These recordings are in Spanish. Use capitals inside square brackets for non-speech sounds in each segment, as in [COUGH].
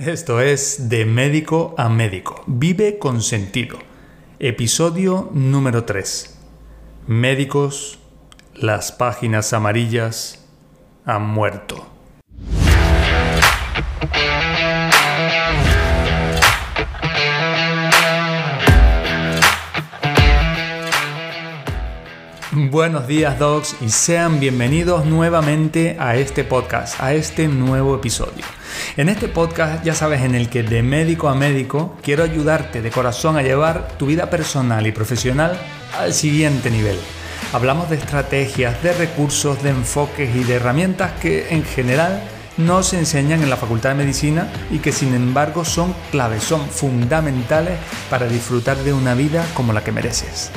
Esto es De Médico a Médico. Vive con sentido. Episodio número 3. Médicos, las páginas amarillas han muerto. Buenos días dogs y sean bienvenidos nuevamente a este podcast, a este nuevo episodio. En este podcast ya sabes en el que de médico a médico quiero ayudarte de corazón a llevar tu vida personal y profesional al siguiente nivel. Hablamos de estrategias, de recursos, de enfoques y de herramientas que en general no se enseñan en la Facultad de Medicina y que sin embargo son claves, son fundamentales para disfrutar de una vida como la que mereces.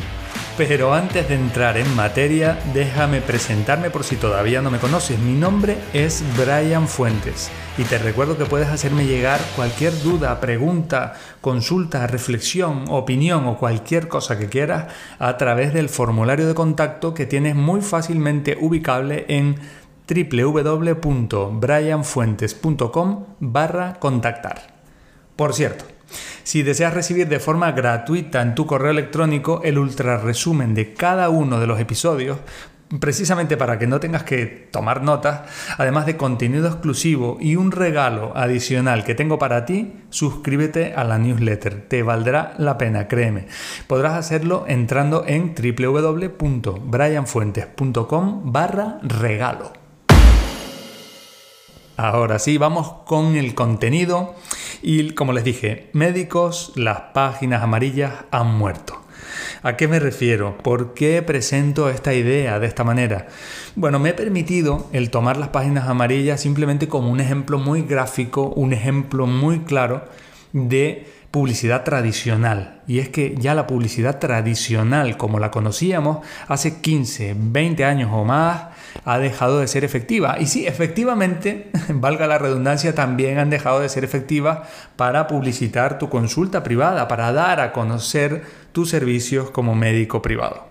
Pero antes de entrar en materia, déjame presentarme por si todavía no me conoces. Mi nombre es Brian Fuentes y te recuerdo que puedes hacerme llegar cualquier duda, pregunta, consulta, reflexión, opinión o cualquier cosa que quieras a través del formulario de contacto que tienes muy fácilmente ubicable en www.brianfuentes.com barra contactar. Por cierto, si deseas recibir de forma gratuita en tu correo electrónico el ultra resumen de cada uno de los episodios, precisamente para que no tengas que tomar notas, además de contenido exclusivo y un regalo adicional que tengo para ti, suscríbete a la newsletter. Te valdrá la pena, créeme. Podrás hacerlo entrando en www.brianfuentes.com barra regalo. Ahora sí, vamos con el contenido. Y como les dije, médicos, las páginas amarillas han muerto. ¿A qué me refiero? ¿Por qué presento esta idea de esta manera? Bueno, me he permitido el tomar las páginas amarillas simplemente como un ejemplo muy gráfico, un ejemplo muy claro de publicidad tradicional. Y es que ya la publicidad tradicional, como la conocíamos hace 15, 20 años o más, ha dejado de ser efectiva. Y sí, efectivamente, [LAUGHS] valga la redundancia, también han dejado de ser efectivas para publicitar tu consulta privada, para dar a conocer tus servicios como médico privado.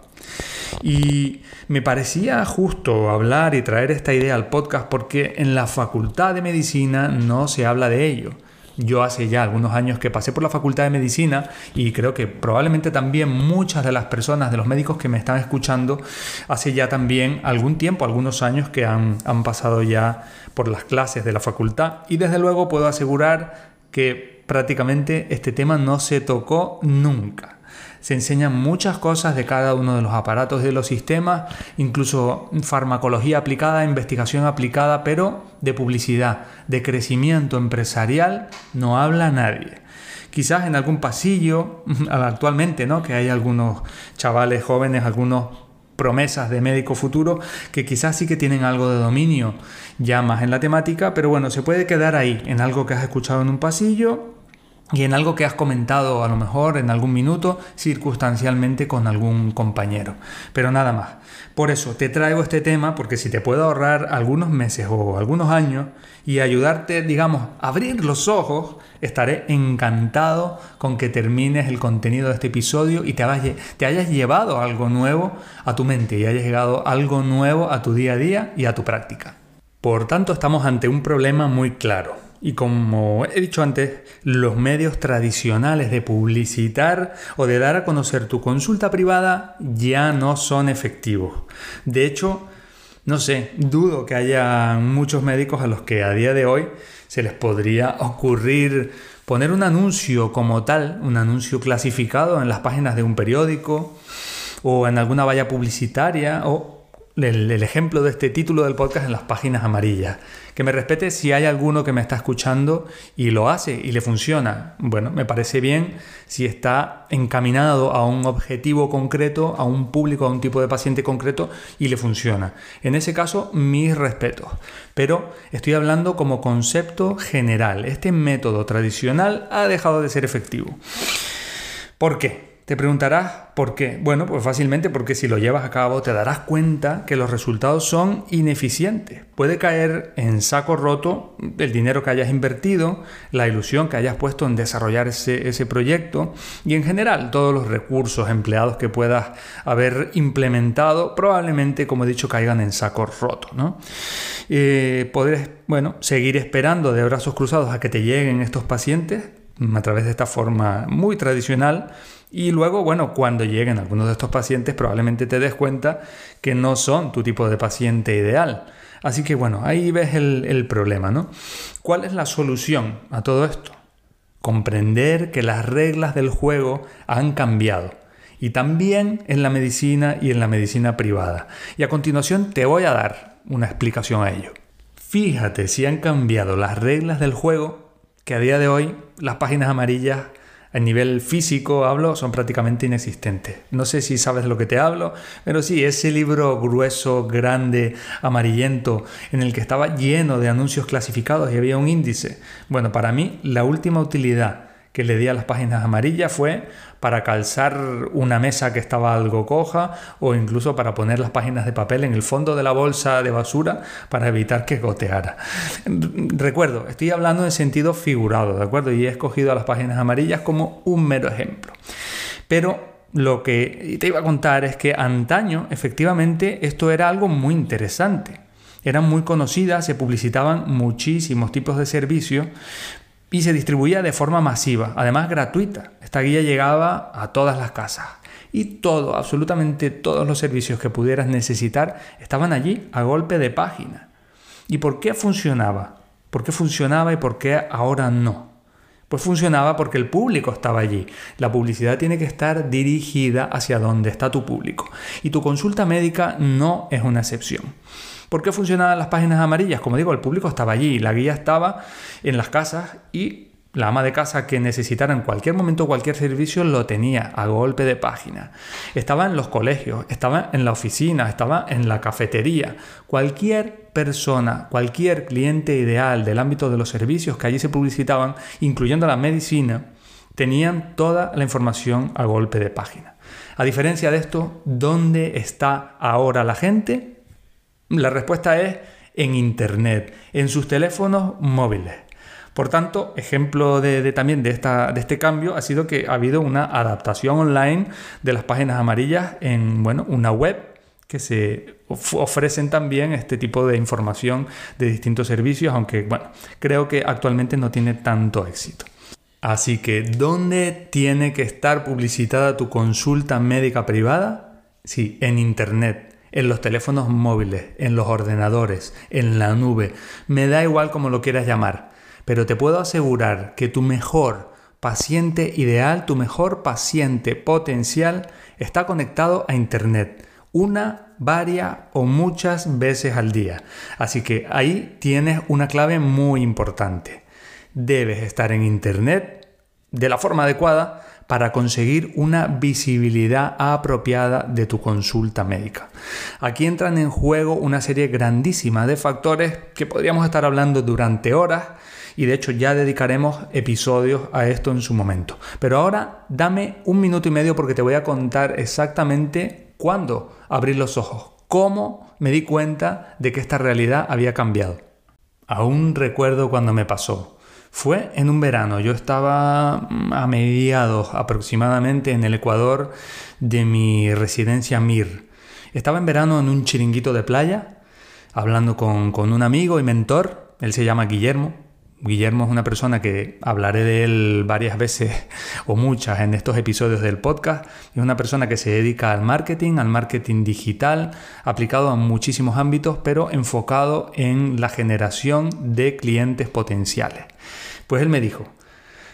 Y me parecía justo hablar y traer esta idea al podcast porque en la Facultad de Medicina no se habla de ello. Yo hace ya algunos años que pasé por la Facultad de Medicina y creo que probablemente también muchas de las personas, de los médicos que me están escuchando, hace ya también algún tiempo, algunos años que han, han pasado ya por las clases de la facultad. Y desde luego puedo asegurar que prácticamente este tema no se tocó nunca se enseñan muchas cosas de cada uno de los aparatos de los sistemas, incluso farmacología aplicada, investigación aplicada, pero de publicidad, de crecimiento empresarial, no habla nadie. Quizás en algún pasillo, [LAUGHS] actualmente, ¿no? Que hay algunos chavales jóvenes, algunos promesas de médico futuro que quizás sí que tienen algo de dominio ya más en la temática, pero bueno, se puede quedar ahí, en algo que has escuchado en un pasillo y en algo que has comentado a lo mejor en algún minuto circunstancialmente con algún compañero. Pero nada más. Por eso te traigo este tema porque si te puedo ahorrar algunos meses o algunos años y ayudarte, digamos, a abrir los ojos, estaré encantado con que termines el contenido de este episodio y te, te hayas llevado algo nuevo a tu mente y hayas llegado algo nuevo a tu día a día y a tu práctica. Por tanto, estamos ante un problema muy claro y como he dicho antes, los medios tradicionales de publicitar o de dar a conocer tu consulta privada ya no son efectivos. De hecho, no sé, dudo que haya muchos médicos a los que a día de hoy se les podría ocurrir poner un anuncio como tal, un anuncio clasificado en las páginas de un periódico o en alguna valla publicitaria o el, ejemplo de este título del podcast en las páginas amarillas. Que me respete si hay alguno que me está escuchando y lo hace y le funciona. Bueno, me parece bien si está encaminado a un objetivo concreto, a un público, a un tipo de paciente concreto y le funciona. En ese caso, mis respetos. Pero estoy hablando como concepto general. Este método tradicional ha dejado de ser efectivo. ¿Por qué? Te preguntarás por qué. Bueno, pues fácilmente porque si lo llevas a cabo te darás cuenta que los resultados son ineficientes. Puede caer en saco roto el dinero que hayas invertido, la ilusión que hayas puesto en desarrollar ese, proyecto y en general todos los recursos empleados que puedas haber implementado probablemente, como he dicho, caigan en saco roto. ¿no? Eh, bueno, seguir esperando de brazos cruzados a que te lleguen estos pacientes a través de esta forma muy tradicional y luego, bueno, cuando lleguen algunos de estos pacientes probablemente te des cuenta que no son tu tipo de paciente ideal. Así que bueno, ahí ves el, el problema, ¿no? ¿Cuál es la solución a todo esto? Comprender que las reglas del juego han cambiado y también en la medicina y en la medicina privada. Y a continuación te voy a dar una explicación a ello. Fíjate si han cambiado las reglas del juego que a día de hoy las páginas amarillas a nivel físico hablo, son prácticamente inexistentes. No sé si sabes de lo que te hablo, pero sí, ese libro grueso, grande, amarillento, en el que estaba lleno de anuncios clasificados y había un índice. Bueno, para mí la última utilidad que le di a las páginas amarillas fue para calzar una mesa que estaba algo coja o incluso para poner las páginas de papel en el fondo de la bolsa de basura para evitar que goteara. Recuerdo, estoy hablando en sentido figurado, ¿de acuerdo? Y he escogido a las páginas amarillas como un mero ejemplo. Pero lo que te iba a contar es que antaño, efectivamente, esto era algo muy interesante. Eran muy conocidas, se publicitaban muchísimos tipos de servicios, y se distribuía de forma masiva, además gratuita. Esta guía llegaba a todas las casas y todo, absolutamente todos los servicios que pudieras necesitar estaban allí a golpe de página. ¿Y por qué funcionaba? ¿Por qué funcionaba y por qué ahora no? Pues funcionaba porque el público estaba allí. La publicidad tiene que estar dirigida hacia donde está tu público. Y tu consulta médica no es una excepción. ¿Por qué funcionaban las páginas amarillas? Como digo, el público estaba allí, la guía estaba en las casas y la ama de casa que necesitara en cualquier momento cualquier servicio lo tenía a golpe de página. Estaba en los colegios, estaba en la oficina, estaba en la cafetería. Cualquier persona, cualquier cliente ideal del ámbito de los servicios que allí se publicitaban, incluyendo la medicina, tenían toda la información a golpe de página. A diferencia de esto, ¿dónde está ahora la gente? La respuesta es en Internet, en sus teléfonos móviles. Por tanto, ejemplo de, también de, esta, de, este cambio ha sido que ha habido una adaptación online de las páginas amarillas en bueno, una web que se ofrecen también este tipo de información de distintos servicios, aunque bueno, creo que actualmente no tiene tanto éxito. Así que, ¿dónde tiene que estar publicitada tu consulta médica privada? Sí, en Internet en los teléfonos móviles, en los ordenadores, en la nube, me da igual como lo quieras llamar, pero te puedo asegurar que tu mejor paciente ideal, tu mejor paciente potencial está conectado a Internet una, varias o muchas veces al día. Así que ahí tienes una clave muy importante. Debes estar en Internet de la forma adecuada para conseguir una visibilidad apropiada de tu consulta médica. Aquí entran en juego una serie grandísima de factores que podríamos estar hablando durante horas y de hecho ya dedicaremos episodios a esto en su momento. Pero ahora dame un minuto y medio porque te voy a contar exactamente cuándo abrir los ojos, cómo me di cuenta de que esta realidad había cambiado. Aún recuerdo cuando me pasó. Fue en un verano, yo estaba mm, a mediados aproximadamente en el Ecuador de mi residencia MIR. Estaba en verano en un chiringuito de playa, hablando con, con un amigo y mentor, él se llama Guillermo, Guillermo es una persona que hablaré de él varias veces [LAUGHS] o muchas en estos episodios del podcast. Es una persona que se dedica al marketing, al marketing digital, aplicado a muchísimos ámbitos, pero enfocado en la generación de clientes potenciales. Pues él me dijo,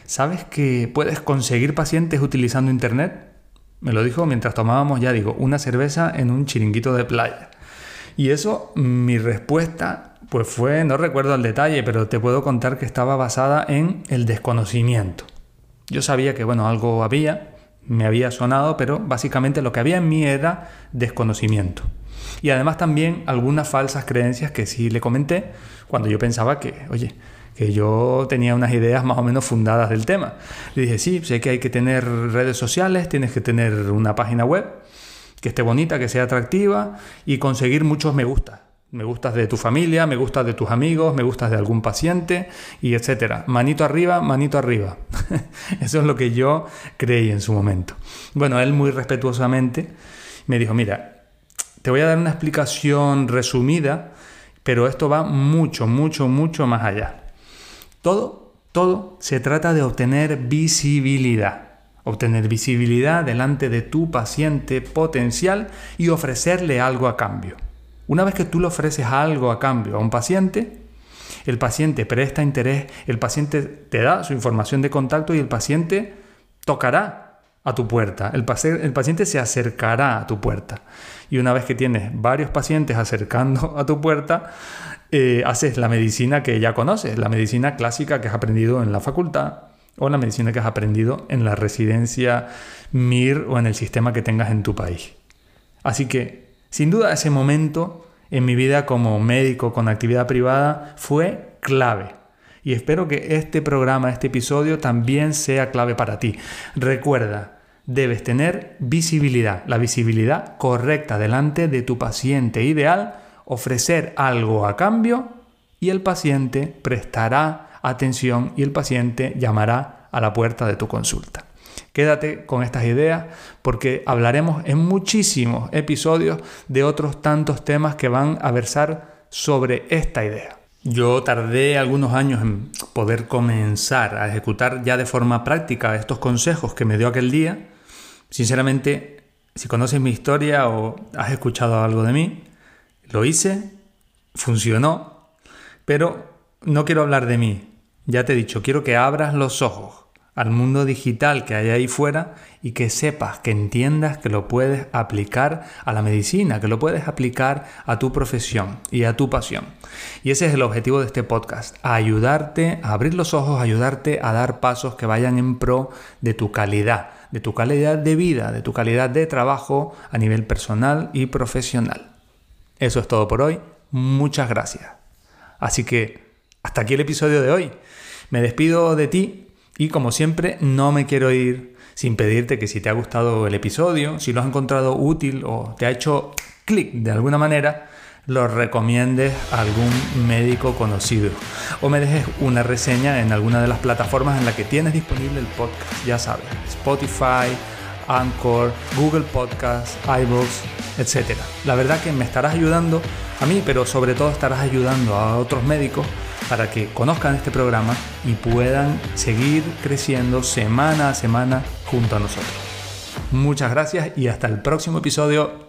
¿sabes que puedes conseguir pacientes utilizando Internet? Me lo dijo mientras tomábamos, ya digo, una cerveza en un chiringuito de playa. Y eso, mi respuesta pues fue, no recuerdo el detalle, pero te puedo contar que estaba basada en el desconocimiento. Yo sabía que, bueno, algo había, me había sonado, pero básicamente lo que había en mí era desconocimiento. Y además también algunas falsas creencias que sí le comenté cuando yo pensaba que, oye, que yo tenía unas ideas más o menos fundadas del tema. Le dije, sí, sé que hay que tener redes sociales, tienes que tener una página web que esté bonita, que sea atractiva y conseguir muchos me gusta. Me gustas de tu familia, me gustas de tus amigos, me gustas de algún paciente y etcétera. Manito arriba, manito arriba. [LAUGHS] Eso es lo que yo creí en su momento. Bueno, él muy respetuosamente me dijo, mira, te voy a dar una explicación resumida, pero esto va mucho, mucho, mucho más allá. Todo, todo se trata de obtener visibilidad. Obtener visibilidad delante de tu paciente potencial y ofrecerle algo a cambio. Una vez que tú le ofreces algo a cambio a un paciente, el paciente presta interés, el paciente te da su información de contacto y el paciente tocará a tu puerta, el, el paciente se acercará a tu puerta. Y una vez que tienes varios pacientes acercando a tu puerta, eh, haces la medicina que ya conoces, la medicina clásica que has aprendido en la facultad o la medicina que has aprendido en la residencia MIR o en el sistema que tengas en tu país. Así que, sin duda, ese momento en mi vida como médico con actividad privada fue clave. Y espero que este programa, este episodio también sea clave para ti. Recuerda, debes tener visibilidad, la visibilidad correcta delante de tu paciente ideal ofrecer algo a cambio y el paciente prestará atención y el paciente llamará a la puerta de tu consulta. Quédate con estas ideas porque hablaremos en muchísimos episodios de otros tantos temas que van a versar sobre esta idea. Yo tardé algunos años en poder comenzar a ejecutar ya de forma práctica estos consejos que me dio aquel día. Sinceramente, si conoces mi historia o has escuchado algo de mí, lo hice, funcionó, pero no quiero hablar de mí. Ya te he dicho, quiero que abras los ojos al mundo digital que hay ahí fuera y que sepas, que entiendas que lo puedes aplicar a la medicina, que lo puedes aplicar a tu profesión y a tu pasión. Y ese es el objetivo de este podcast, ayudarte a abrir los ojos, ayudarte a dar pasos que vayan en pro de tu calidad, de tu calidad de vida, de tu calidad de trabajo a nivel personal y profesional. Eso es todo por hoy. Muchas gracias. Así que hasta aquí el episodio de hoy. Me despido de ti y como siempre no me quiero ir sin pedirte que si te ha gustado el episodio, si lo has encontrado útil o te ha hecho clic de alguna manera, lo recomiendes a algún médico conocido o me dejes una reseña en alguna de las plataformas en la que tienes disponible el podcast. Ya sabes, Spotify, Anchor, Google Podcast, iVoox, etc. La verdad que me estarás ayudando a mí, pero sobre todo estarás ayudando a otros médicos para que conozcan este programa y puedan seguir creciendo semana a semana junto a nosotros. Muchas gracias y hasta el próximo episodio.